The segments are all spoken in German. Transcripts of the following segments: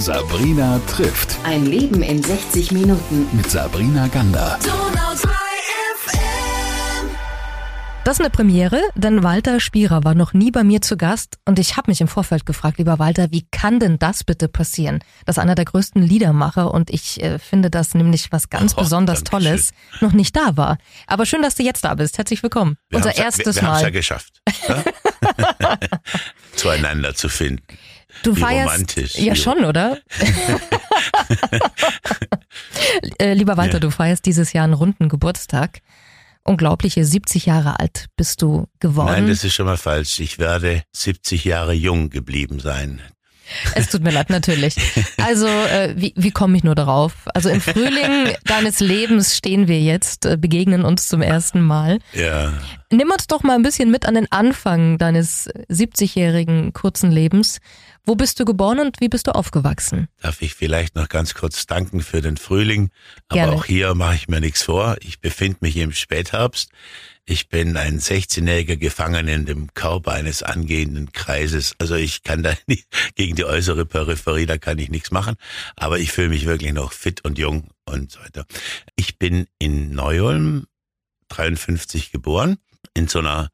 Sabrina trifft. Ein Leben in 60 Minuten. Mit Sabrina Gander. Das ist eine Premiere, denn Walter Spierer war noch nie bei mir zu Gast und ich habe mich im Vorfeld gefragt, lieber Walter, wie kann denn das bitte passieren, dass einer der größten Liedermacher und ich äh, finde das nämlich was ganz Oh, besonders. Tolles, noch nicht da war. Aber schön, dass du jetzt da bist. Herzlich willkommen. Wir Unser haben's ja- erstes wir, wir haben's ja Mal. geschafft, ja? zueinander zu finden. Du wie feierst romantisch, ja schon, oder? äh, lieber Walter, Ja. du feierst dieses Jahr einen runden Geburtstag. Unglaubliche 70 Jahre alt bist du geworden. Nein, das ist schon mal falsch. Ich werde 70 Jahre jung geblieben sein. Es tut mir leid, natürlich. Also, äh, wie, wie komme ich nur darauf? Also im Frühling deines Lebens stehen wir jetzt, äh, begegnen uns zum ersten Mal. Ja, Nimm uns doch mal ein bisschen mit an den Anfang deines 70-jährigen kurzen Lebens. Wo bist du geboren und wie bist du aufgewachsen? darf ich vielleicht noch ganz kurz danken für den Frühling. Aber Gerne. auch hier mache ich mir nichts vor. Ich befinde mich im Spätherbst. Ich bin ein 16-jähriger Gefangen in dem Körper eines angehenden Kreises. Also ich kann da nicht, gegen die äußere Peripherie, da kann ich nichts machen. Aber ich fühle mich wirklich noch fit und jung und so weiter. Ich bin in Neu-Ulm 53 geboren, in so einer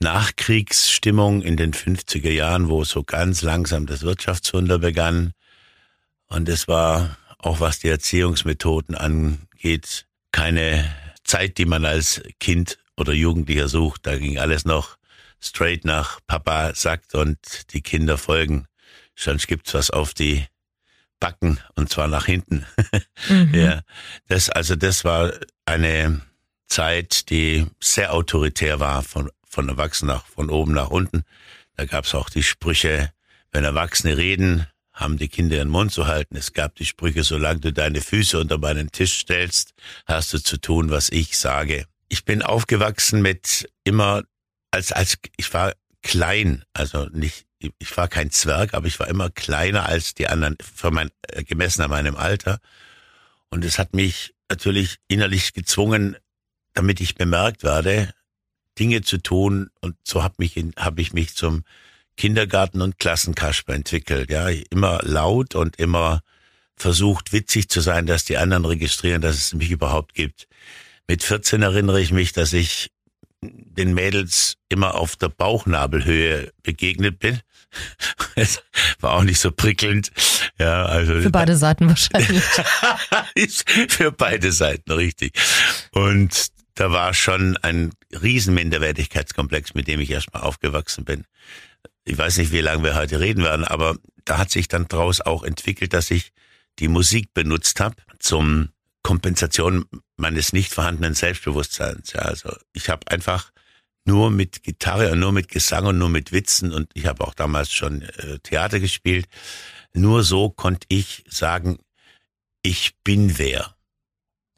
Nachkriegsstimmung in den 50er Jahren, wo so ganz langsam das Wirtschaftswunder begann. Und es war, auch was die Erziehungsmethoden angeht, keine Zeit, die man als Kind oder Jugendlicher sucht. Da ging alles noch straight nach Papa sagt und die Kinder folgen. Sonst gibt's was auf die Backen und zwar nach hinten. Mhm. Ja, das, also das war eine Zeit, die sehr autoritär war, von, von Erwachsenen nach, von oben nach unten. Da gab's auch die Sprüche, wenn Erwachsene reden, haben die Kinder ihren Mund zu halten. Es gab die Sprüche, solange du deine Füße unter meinen Tisch stellst, hast du zu tun, was ich sage. Ich bin aufgewachsen mit immer, als, als, ich war klein, also nicht, ich war kein Zwerg, aber ich war immer kleiner als die anderen, für mein, äh, gemessen an meinem Alter. Und es hat mich natürlich innerlich gezwungen, damit ich bemerkt werde, Dinge zu tun. Und so habe mich, hab ich mich zum Kindergarten- und Klassenkasper entwickelt. Ja, immer laut und immer versucht, witzig zu sein, dass die anderen registrieren, dass es mich überhaupt gibt. Mit 14 erinnere ich mich, dass ich den Mädels immer auf der Bauchnabelhöhe begegnet bin. Es war auch nicht so prickelnd. Ja, also Für beide Seiten wahrscheinlich. für beide Seiten richtig. Und da war schon ein riesen Minderwertigkeitskomplex, mit dem ich erstmal aufgewachsen bin. Ich weiß nicht, wie lange wir heute reden werden, aber da hat sich dann daraus auch entwickelt, dass ich die Musik benutzt habe zum Kompensation meines nicht vorhandenen Selbstbewusstseins. Ja, also ich habe einfach nur mit Gitarre und nur mit Gesang und nur mit Witzen und ich habe auch damals schon äh, Theater gespielt. Nur so konnte ich sagen, ich bin wer.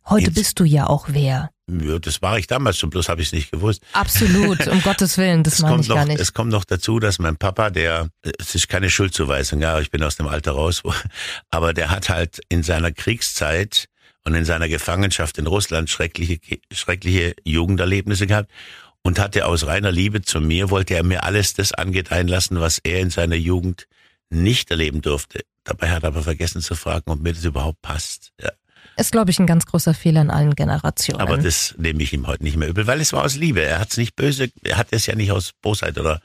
Heute Jetzt- bist du ja auch wer. Ja, das war ich damals schon, bloß habe ich es nicht gewusst. Absolut, um Gottes Willen, das meine ich noch, gar nicht. es kommt noch dazu, dass mein Papa, der, es ist keine Schuldzuweisung, ja, ich bin aus dem Alter raus, aber der hat halt in seiner Kriegszeit und in seiner Gefangenschaft in Russland schreckliche, schreckliche Jugenderlebnisse gehabt und hatte aus reiner Liebe zu mir, wollte er mir alles das angedeihen lassen, was er in seiner Jugend nicht erleben durfte. Dabei hat er aber vergessen zu fragen, ob mir das überhaupt passt. Ja. Ist, glaube ich, ein ganz großer Fehler in allen Generationen. Aber das nehme ich ihm heute nicht mehr übel, weil es war aus Liebe. Er hat es nicht böse, er hat es ja nicht aus Bosheit oder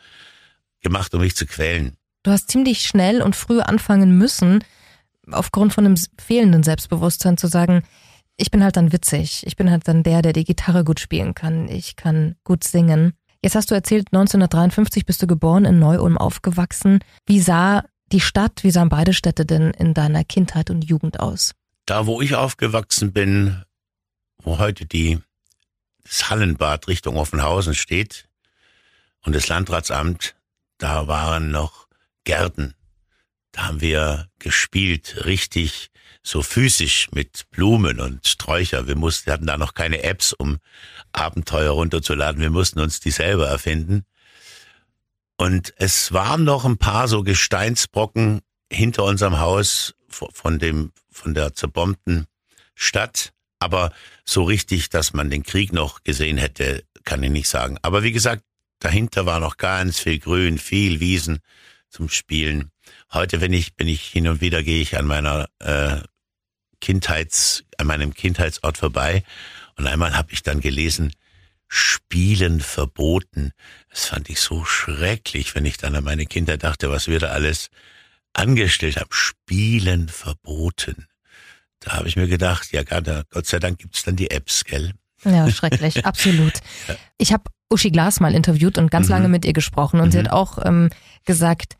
gemacht, um mich zu quälen. Du hast ziemlich schnell und früh anfangen müssen, aufgrund von einem fehlenden Selbstbewusstsein zu sagen, ich bin halt dann witzig, ich bin halt dann der, der die Gitarre gut spielen kann, ich kann gut singen. Jetzt hast du erzählt, 1953 bist du geboren, in Neu-Ulm aufgewachsen. Wie sah die Stadt, wie sahen beide Städte denn in deiner Kindheit und Jugend aus? Da, wo ich aufgewachsen bin, wo heute die, das Hallenbad Richtung Offenhausen steht und das Landratsamt, da waren noch Gärten. Da haben wir gespielt, richtig so physisch mit Blumen und Sträucher. Wir mussten, wir hatten da noch keine Apps, um Abenteuer runterzuladen. Wir mussten uns die selber erfinden. Und es waren noch ein paar so Gesteinsbrocken hinter unserem Haus von von dem, von der zerbombten Stadt. Aber so richtig, dass man den Krieg noch gesehen hätte, kann ich nicht sagen. Aber wie gesagt, dahinter war noch ganz viel Grün, viel Wiesen. zum Spielen. Heute, wenn ich, bin ich hin und wieder gehe ich an meiner äh, Kindheits, an meinem Kindheitsort vorbei und einmal habe ich dann gelesen, Spielen verboten. Das fand ich so schrecklich, wenn ich dann an meine Kinder dachte, was wir da alles angestellt haben. Spielen verboten. Da habe ich mir gedacht, ja, Gott sei Dank gibt's dann die Apps, gell? Ja, schrecklich, absolut. Ich habe Uschi Glas mal interviewt und ganz mhm. lange mit ihr gesprochen und mhm. sie hat auch ähm, gesagt,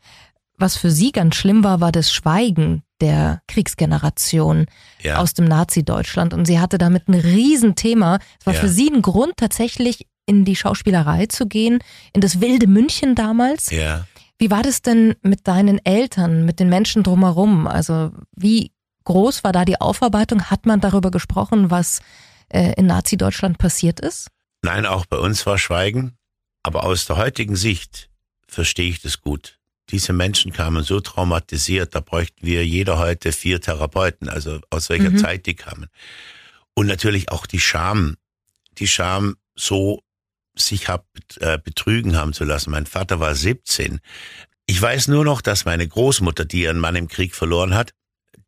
was für sie ganz schlimm war, war das Schweigen der Kriegsgeneration ja. aus dem Nazi-Deutschland. Und sie hatte damit ein Riesenthema. Es war ja. für sie ein Grund, tatsächlich in die Schauspielerei zu gehen, in das wilde München damals. Ja. Wie war das denn mit deinen Eltern, mit den Menschen drumherum? Also wie groß war da die Aufarbeitung? Hat man darüber gesprochen, was äh, in Nazi-Deutschland passiert ist? Nein, auch bei uns war Schweigen. Aber aus der heutigen Sicht verstehe ich das gut. Diese Menschen kamen so traumatisiert, da bräuchten wir jeder heute vier Therapeuten, also aus welcher mhm. Zeit die kamen. Und natürlich auch die Scham, die Scham, so sich hab, äh, betrügen haben zu lassen. Mein Vater war 17. Ich weiß nur noch, dass meine Großmutter, die ihren Mann im Krieg verloren hat,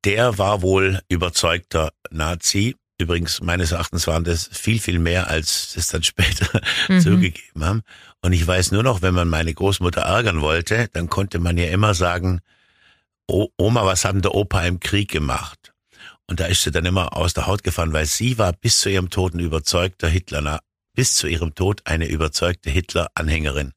der war wohl überzeugter Nazi. Übrigens, meines Erachtens waren das viel, viel mehr, als es dann später mhm. zugegeben haben. Und ich weiß nur noch, wenn man meine Großmutter ärgern wollte, dann konnte man ja immer sagen, Oma, was haben der Opa im Krieg gemacht? Und da ist sie dann immer aus der Haut gefahren, weil sie war bis zu ihrem Tod ein überzeugter Hitler, bis zu ihrem Tod eine überzeugte Hitler-Anhängerin.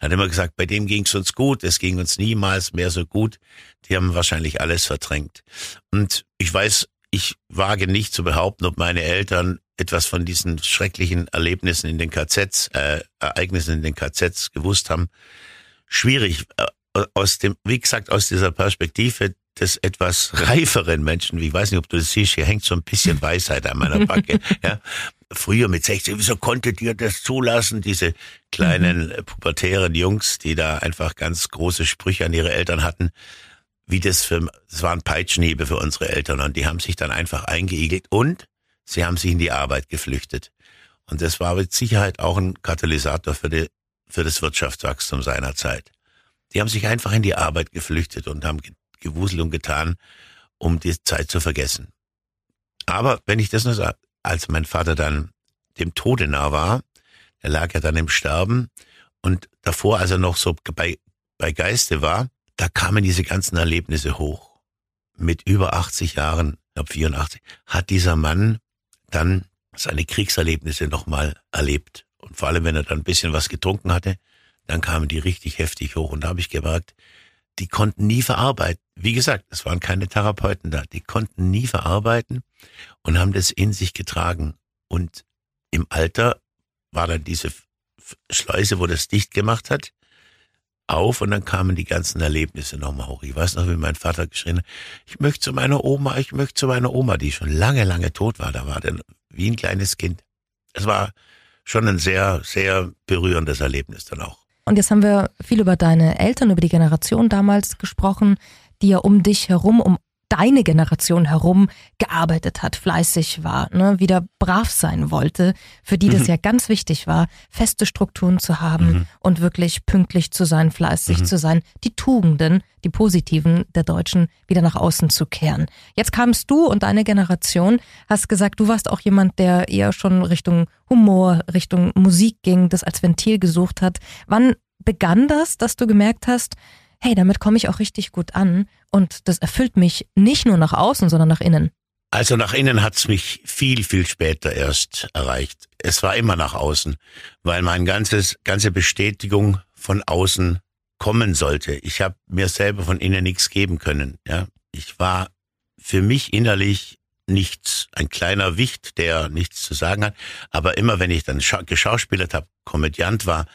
Hat immer gesagt, bei dem ging's uns gut, es ging uns niemals mehr so gut. Die haben wahrscheinlich alles verdrängt. Und ich weiß, ich wage nicht zu behaupten, ob meine Eltern etwas von diesen schrecklichen Erlebnissen in den KZs, äh, Ereignissen in den KZs gewusst haben. Schwierig, äh, aus dem, wie gesagt, aus dieser Perspektive des etwas reiferen Menschen, ich weiß nicht, ob du das siehst, hier hängt so ein bisschen Weisheit an meiner Backe, ja. Früher mit 16, wieso konntet ihr das zulassen? Diese kleinen mhm. pubertären Jungs, die da einfach ganz große Sprüche an ihre Eltern hatten, wie das für, das waren Peitschenhiebe für unsere Eltern und die haben sich dann einfach eingeigelt und sie haben sich in die Arbeit geflüchtet. Und das war mit Sicherheit auch ein Katalysator für, die, für das Wirtschaftswachstum seiner Zeit. Die haben sich einfach in die Arbeit geflüchtet und haben gewuselt und getan, um die Zeit zu vergessen. Aber wenn ich das nur sage, als mein Vater dann dem Tode nah war, er lag ja dann im Sterben und davor, als er noch so bei, bei Geiste war, da kamen diese ganzen Erlebnisse hoch. Mit über 80 Jahren, glaube 84, hat dieser Mann dann seine Kriegserlebnisse nochmal erlebt. Und vor allem, wenn er dann ein bisschen was getrunken hatte, dann kamen die richtig heftig hoch. Und da habe ich gemerkt, die konnten nie verarbeiten. Wie gesagt, es waren keine Therapeuten da. Die konnten nie verarbeiten und haben das in sich getragen. Und im Alter war dann diese Schleuse, wo das dicht gemacht hat, auf und dann kamen die ganzen Erlebnisse nochmal hoch. Ich weiß noch, wie mein Vater geschrien hat, ich möchte zu meiner Oma, ich möchte zu meiner Oma, die schon lange, lange tot war. Da war der wie ein kleines Kind. Es war schon ein sehr, sehr berührendes Erlebnis dann auch. Und jetzt haben wir viel über deine Eltern, über die Generation damals gesprochen, die ja um dich herum, um deine Generation herum gearbeitet hat, fleißig war, ne, wieder brav sein wollte, für die das mhm. ja ganz wichtig war, feste Strukturen zu haben mhm. und wirklich pünktlich zu sein, fleißig mhm. zu sein, die Tugenden, die positiven der Deutschen wieder nach außen zu kehren. Jetzt kamst du und deine Generation, hast gesagt, du warst auch jemand, der eher schon Richtung Humor, Richtung Musik ging, das als Ventil gesucht hat. Wann begann das, dass du gemerkt hast, hey, damit komme ich auch richtig gut an und das erfüllt mich nicht nur nach außen, sondern nach innen. Also nach innen hat's mich viel, viel später erst erreicht. Es war immer nach außen, weil mein ganzes, ganze Bestätigung von außen kommen sollte. Ich habe mir selber von innen nichts geben können. Ja, ich war für mich innerlich nichts, ein kleiner Wicht, der nichts zu sagen hat. Aber immer wenn ich dann geschauspielert habe, Komödiant war,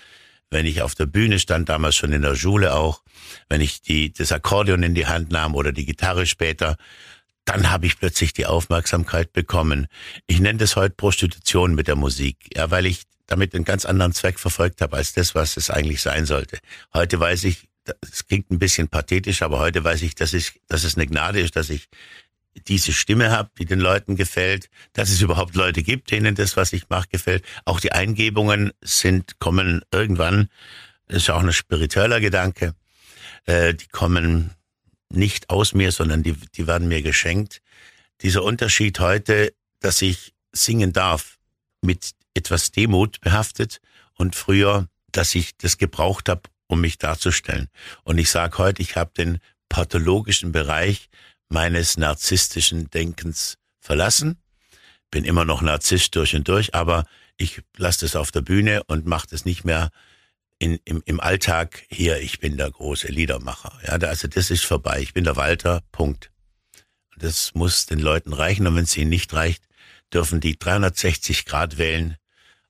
wenn ich auf der Bühne stand, damals schon in der Schule auch, wenn ich die, das Akkordeon in die Hand nahm oder die Gitarre später, dann habe ich plötzlich die Aufmerksamkeit bekommen. Ich nenne das heute Prostitution mit der Musik, ja, weil ich damit einen ganz anderen Zweck verfolgt habe als das, was es eigentlich sein sollte. Heute weiß ich, es klingt ein bisschen pathetisch, aber heute weiß ich, dass, ich, dass es eine Gnade ist, dass ich diese Stimme habe, die den Leuten gefällt, dass es überhaupt Leute gibt, denen das, was ich mache, gefällt. Auch die Eingebungen sind, kommen irgendwann, das ist auch ein spiritueller Gedanke. Äh, die kommen nicht aus mir, sondern die, die werden mir geschenkt. Dieser Unterschied heute, dass ich singen darf, mit etwas Demut behaftet und früher, dass ich das gebraucht habe, um mich darzustellen. Und ich sage heute, ich habe den pathologischen Bereich meines narzisstischen Denkens verlassen. Bin immer noch Narzisst durch und durch, aber ich lasse das auf der Bühne und mache das nicht mehr in, im, im Alltag hier, ich bin der große Liedermacher. Ja, also das ist vorbei. Ich bin der Walter, Punkt. Das muss den Leuten reichen und wenn es ihnen nicht reicht, dürfen die 360 Grad wählen,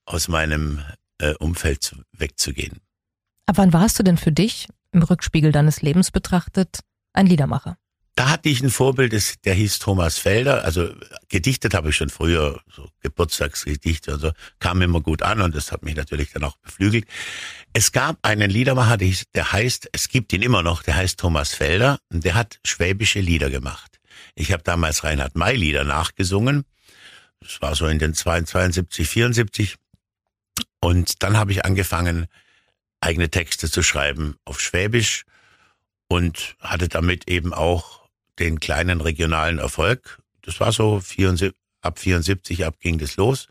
aus meinem äh, Umfeld wegzugehen. Ab wann warst du denn für dich, im Rückspiegel deines Lebens betrachtet, ein Liedermacher? Da hatte ich ein Vorbild, der hieß Thomas Felder. Also gedichtet habe ich schon früher, so Geburtstagsgedichte und so, kam immer gut an und das hat mich natürlich dann auch beflügelt. Es gab einen Liedermacher, der heißt, es gibt ihn immer noch, der heißt Thomas Felder und der hat schwäbische Lieder gemacht. Ich habe damals Reinhard May Lieder nachgesungen. Das war so in den 72, 74. Und dann habe ich angefangen, eigene Texte zu schreiben auf Schwäbisch und hatte damit eben auch den kleinen regionalen Erfolg. Das war so 74, ab 74 ab ging das los.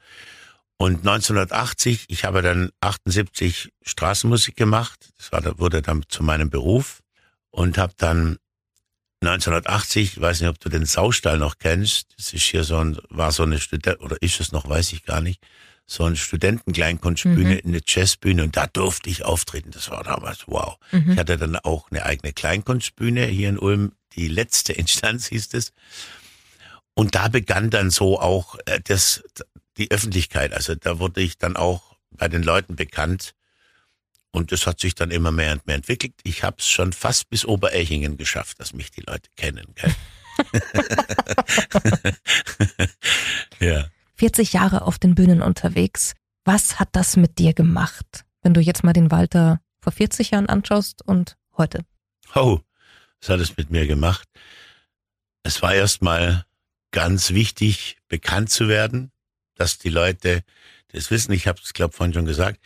Und 1980, ich habe dann 78 Straßenmusik gemacht. Das war, wurde dann zu meinem Beruf und habe dann 1980, ich weiß nicht, ob du den Saustall noch kennst. Das ist hier so ein, war so eine Student, oder ist es noch, weiß ich gar nicht so eine Studentenkleinkunstbühne, mhm. eine Jazzbühne und da durfte ich auftreten. Das war damals wow. Mhm. Ich hatte dann auch eine eigene Kleinkunstbühne hier in Ulm, die letzte Instanz hieß es. Und da begann dann so auch äh, das, die Öffentlichkeit. Also da wurde ich dann auch bei den Leuten bekannt. Und das hat sich dann immer mehr und mehr entwickelt. Ich habe es schon fast bis Oberechingen geschafft, dass mich die Leute kennen. Gell? ja. 40 Jahre auf den Bühnen unterwegs. Was hat das mit dir gemacht, wenn du jetzt mal den Walter vor 40 Jahren anschaust und heute? Oh, was hat es mit mir gemacht? Es war erstmal ganz wichtig, bekannt zu werden, dass die Leute das wissen. Ich habe es, glaube vorhin schon gesagt.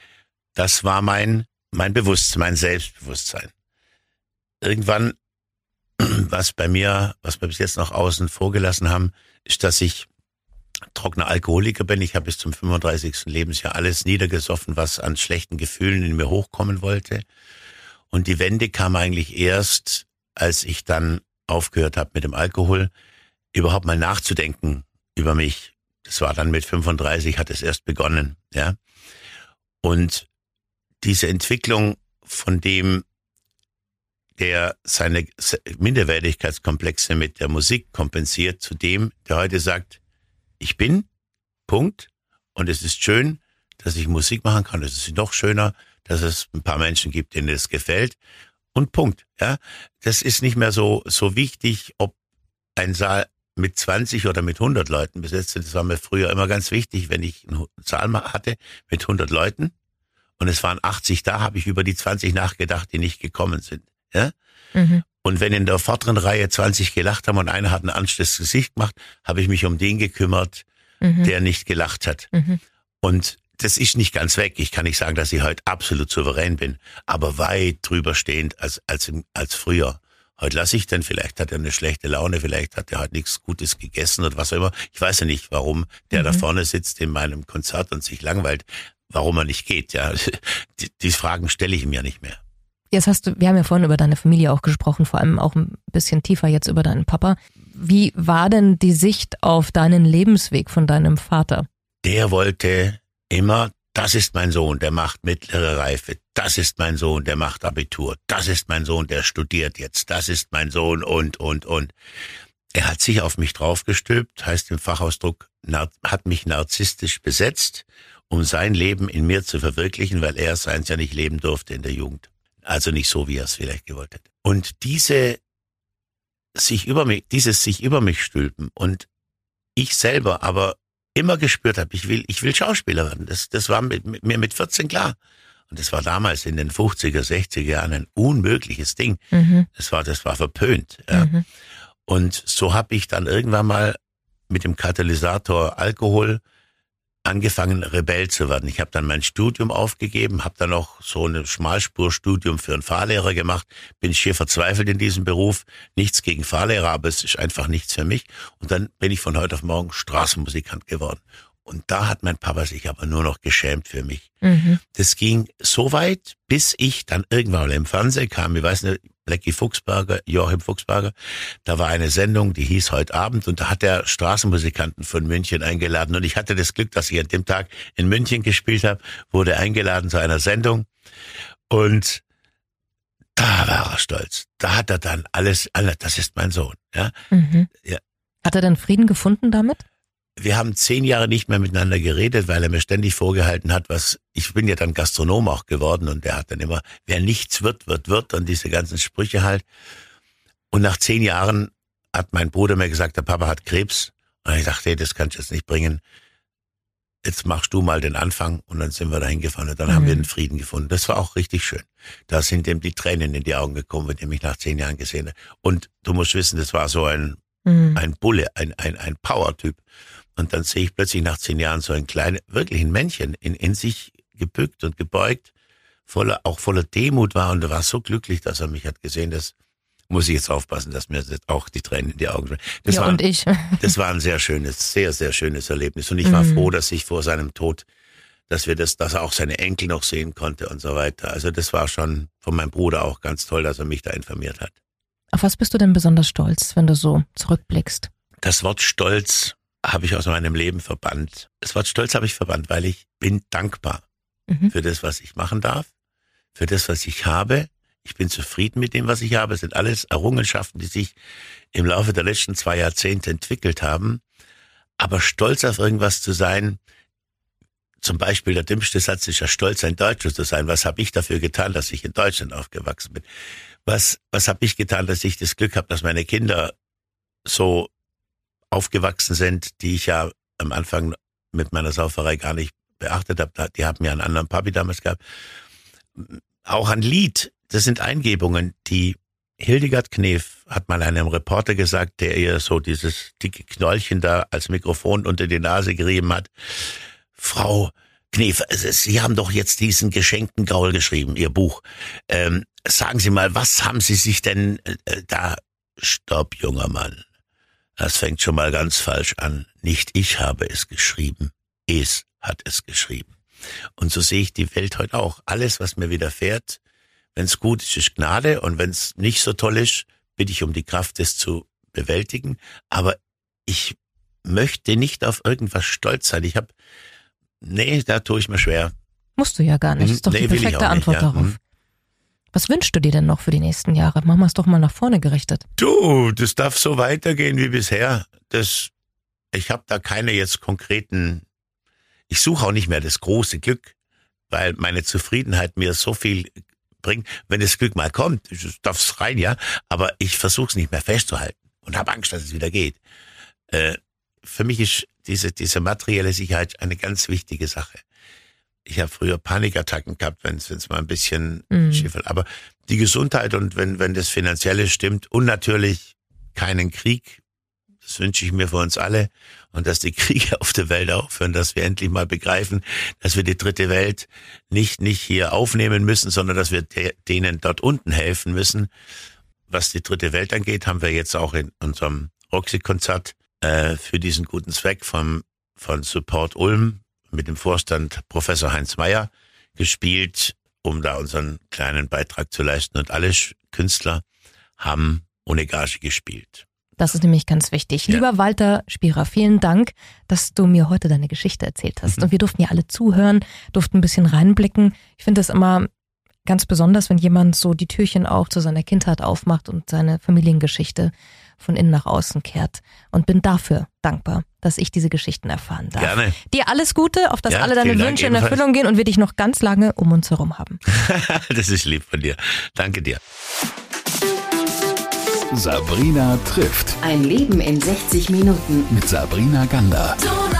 Das war mein mein Bewusstsein, mein Selbstbewusstsein. Irgendwann, was bei mir, was wir bis jetzt noch außen vorgelassen haben, ist, dass ich trockener Alkoholiker bin. Ich habe bis zum 35. Lebensjahr alles niedergesoffen, was an schlechten Gefühlen in mir hochkommen wollte. Und die Wende kam eigentlich erst, als ich dann aufgehört habe mit dem Alkohol, überhaupt mal nachzudenken über mich. Das war dann mit 35, hat es erst begonnen, ja. Und diese Entwicklung von dem, der seine Minderwertigkeitskomplexe mit der Musik kompensiert, zu dem, der heute sagt, ich bin, Punkt. Und es ist schön, dass ich Musik machen kann. Es ist noch schöner, dass es ein paar Menschen gibt, denen es gefällt. Und Punkt. Ja, das ist nicht mehr so so wichtig, ob ein Saal mit 20 oder mit 100 Leuten besetzt ist. Das war mir früher immer ganz wichtig, wenn ich einen Saal hatte mit 100 Leuten und es waren 80 da, habe ich über die 20 nachgedacht, die nicht gekommen sind. Ja? Mhm. Und wenn in der vorderen Reihe 20 gelacht haben und einer hat ein ernstes Gesicht gemacht, habe ich mich um den gekümmert, mhm. der nicht gelacht hat. Mhm. Und das ist nicht ganz weg. Ich kann nicht sagen, dass ich heute absolut souverän bin, aber weit drüber stehend als, als, als früher. Heute lasse ich dann, vielleicht hat er eine schlechte Laune, vielleicht hat er halt nichts Gutes gegessen oder was auch immer. Ich weiß ja nicht, warum der mhm. da vorne sitzt in meinem Konzert und sich langweilt, warum er nicht geht. Ja, die, die Fragen stelle ich ihm ja nicht mehr. Jetzt hast du, wir haben ja vorhin über deine Familie auch gesprochen, vor allem auch ein bisschen tiefer jetzt über deinen Papa. Wie war denn die Sicht auf deinen Lebensweg von deinem Vater? Der wollte immer, das ist mein Sohn, der macht mittlere Reife, das ist mein Sohn, der macht Abitur, das ist mein Sohn, der studiert jetzt, das ist mein Sohn und, und, und. Er hat sich auf mich draufgestülpt, heißt im Fachausdruck, hat mich narzisstisch besetzt, um sein Leben in mir zu verwirklichen, weil er seins ja nicht leben durfte in der Jugend. Also nicht so, wie er es vielleicht gewollt hätte. Und diese sich über mich, dieses sich über mich stülpen und ich selber aber immer gespürt habe, ich will, ich will Schauspieler werden. Das, das war mit, mit mir mit 14 klar. Und das war damals in den 50er, 60er Jahren ein unmögliches Ding. Mhm. Das war, das war verpönt. Ja. Mhm. Und so habe ich dann irgendwann mal mit dem Katalysator Alkohol angefangen, Rebell zu werden. Ich habe dann mein Studium aufgegeben, habe dann noch so ein Schmalspurstudium für einen Fahrlehrer gemacht, bin schier verzweifelt in diesem Beruf. Nichts gegen Fahrlehrer, aber es ist einfach nichts für mich. Und dann bin ich von heute auf morgen Straßenmusikant geworden. Und da hat mein Papa sich aber nur noch geschämt für mich. Mhm. Das ging so weit, bis ich dann irgendwann mal im Fernsehen kam. Ich weiß nicht, Blackie Fuchsberger, Joachim Fuchsberger. Da war eine Sendung, die hieß heute Abend und da hat er Straßenmusikanten von München eingeladen. Und ich hatte das Glück, dass ich an dem Tag in München gespielt habe, wurde eingeladen zu einer Sendung. Und da war er stolz. Da hat er dann alles, alles das ist mein Sohn. Ja, Mhm. Ja. Hat er denn Frieden gefunden damit? Wir haben zehn Jahre nicht mehr miteinander geredet, weil er mir ständig vorgehalten hat, was, ich bin ja dann Gastronom auch geworden und er hat dann immer, wer nichts wird, wird, wird und diese ganzen Sprüche halt. Und nach zehn Jahren hat mein Bruder mir gesagt, der Papa hat Krebs. Und ich dachte, hey, das kannst du jetzt nicht bringen. Jetzt machst du mal den Anfang und dann sind wir da hingefahren und dann haben Mhm. wir den Frieden gefunden. Das war auch richtig schön. Da sind ihm die Tränen in die Augen gekommen, wenn er mich nach zehn Jahren gesehen hat. Und du musst wissen, das war so ein Mhm. ein Bulle, ein, ein, ein Power-Typ. Und dann sehe ich plötzlich nach zehn Jahren so ein kleines, wirklich ein Männchen in, in sich gebückt und gebeugt, voller, auch voller Demut war und er war so glücklich, dass er mich hat gesehen. Das muss ich jetzt aufpassen, dass mir auch die Tränen in die Augen springen. Das, ja, war, und ich. das war ein sehr schönes, sehr, sehr schönes Erlebnis. Und ich war Mhm. froh, dass ich vor seinem Tod, dass wir das, dass er auch seine Enkel noch sehen konnte und so weiter. Also das war schon von meinem Bruder auch ganz toll, dass er mich da informiert hat. Auf was bist du denn besonders stolz, wenn du so zurückblickst? Das Wort Stolz habe ich aus meinem Leben verbannt. Das Wort Stolz habe ich verbannt, weil ich bin dankbar Mhm. für das, was ich machen darf, für das, was ich habe. Ich bin zufrieden mit dem, was ich habe. Es sind alles Errungenschaften, die sich im Laufe der letzten zwei Jahrzehnte entwickelt haben. Aber stolz auf irgendwas zu sein, zum Beispiel der dümmste Satz ist ja stolz, ein Deutscher zu sein. Was habe ich dafür getan, dass ich in Deutschland aufgewachsen bin? Was, was habe ich getan, dass ich das Glück habe, dass meine Kinder so aufgewachsen sind, die ich ja am Anfang mit meiner Sauferei gar nicht beachtet habe. Die haben ja einen anderen Papi damals gehabt. Auch ein Lied, das sind Eingebungen, die Hildegard Knef hat mal einem Reporter gesagt, der ihr so dieses dicke Knollchen da als Mikrofon unter die Nase gerieben hat. Frau Knef, ist- Sie haben doch jetzt diesen geschenkten Gaul geschrieben, Ihr Buch. Ähm, sagen Sie mal, was haben Sie sich denn äh, da... Stopp, junger Mann. Das fängt schon mal ganz falsch an. Nicht ich habe es geschrieben, es hat es geschrieben. Und so sehe ich die Welt heute auch. Alles, was mir widerfährt, wenn es gut ist, ist Gnade und wenn es nicht so toll ist, bitte ich um die Kraft, es zu bewältigen. Aber ich möchte nicht auf irgendwas stolz sein. Ich habe, nee, da tue ich mir schwer. Musst du ja gar nicht. Mhm. Das ist doch Nee, die perfekte auch nicht, Antwort ja. darauf. Was wünschst du dir denn noch für die nächsten Jahre? Machen wir es doch mal nach vorne gerichtet. Du, das darf so weitergehen wie bisher. Das, ich habe da keine jetzt konkreten. Ich suche auch nicht mehr das große Glück, weil meine Zufriedenheit mir so viel bringt. Wenn das Glück mal kommt, darf es rein, ja. Aber ich versuche es nicht mehr festzuhalten und habe Angst, dass es wieder geht. Äh, für mich ist diese diese materielle Sicherheit eine ganz wichtige Sache. Ich habe früher Panikattacken gehabt, wenn es mal ein bisschen Mhm. schief wird. Aber die Gesundheit und wenn, wenn das Finanzielle stimmt und natürlich keinen Krieg, das wünsche ich mir für uns alle und dass die Kriege auf der Welt aufhören, dass wir endlich mal begreifen, dass wir die dritte Welt nicht, nicht hier aufnehmen müssen, sondern dass wir de denen dort unten helfen müssen. Was die dritte Welt angeht, haben wir jetzt auch in unserem Roxy-Konzert äh, für diesen guten Zweck vom, von Support Ulm mit dem Vorstand Professor Heinz Meyer gespielt, um da unseren kleinen Beitrag zu leisten. Und alle Künstler haben ohne Gage gespielt. Das ist nämlich ganz wichtig. Ja. Lieber Walter Spierer, vielen Dank, dass du mir heute deine Geschichte erzählt hast. Mhm. Und wir durften ja alle zuhören, durften ein bisschen reinblicken. Ich finde es immer ganz besonders, wenn jemand so die Türchen auch zu seiner Kindheit aufmacht und seine Familiengeschichte von innen nach außen kehrt. Und bin dafür dankbar, dass ich diese Geschichten erfahren darf. Gerne. Dir alles Gute, auf dass Ja, alle deine vielen Dank Wünsche in ebenfalls. Erfüllung gehen und wir dich noch ganz lange um uns herum haben. das ist lieb von dir. Danke dir. Sabrina trifft Ein Leben in 60 Minuten. mit Sabrina Gander. Don't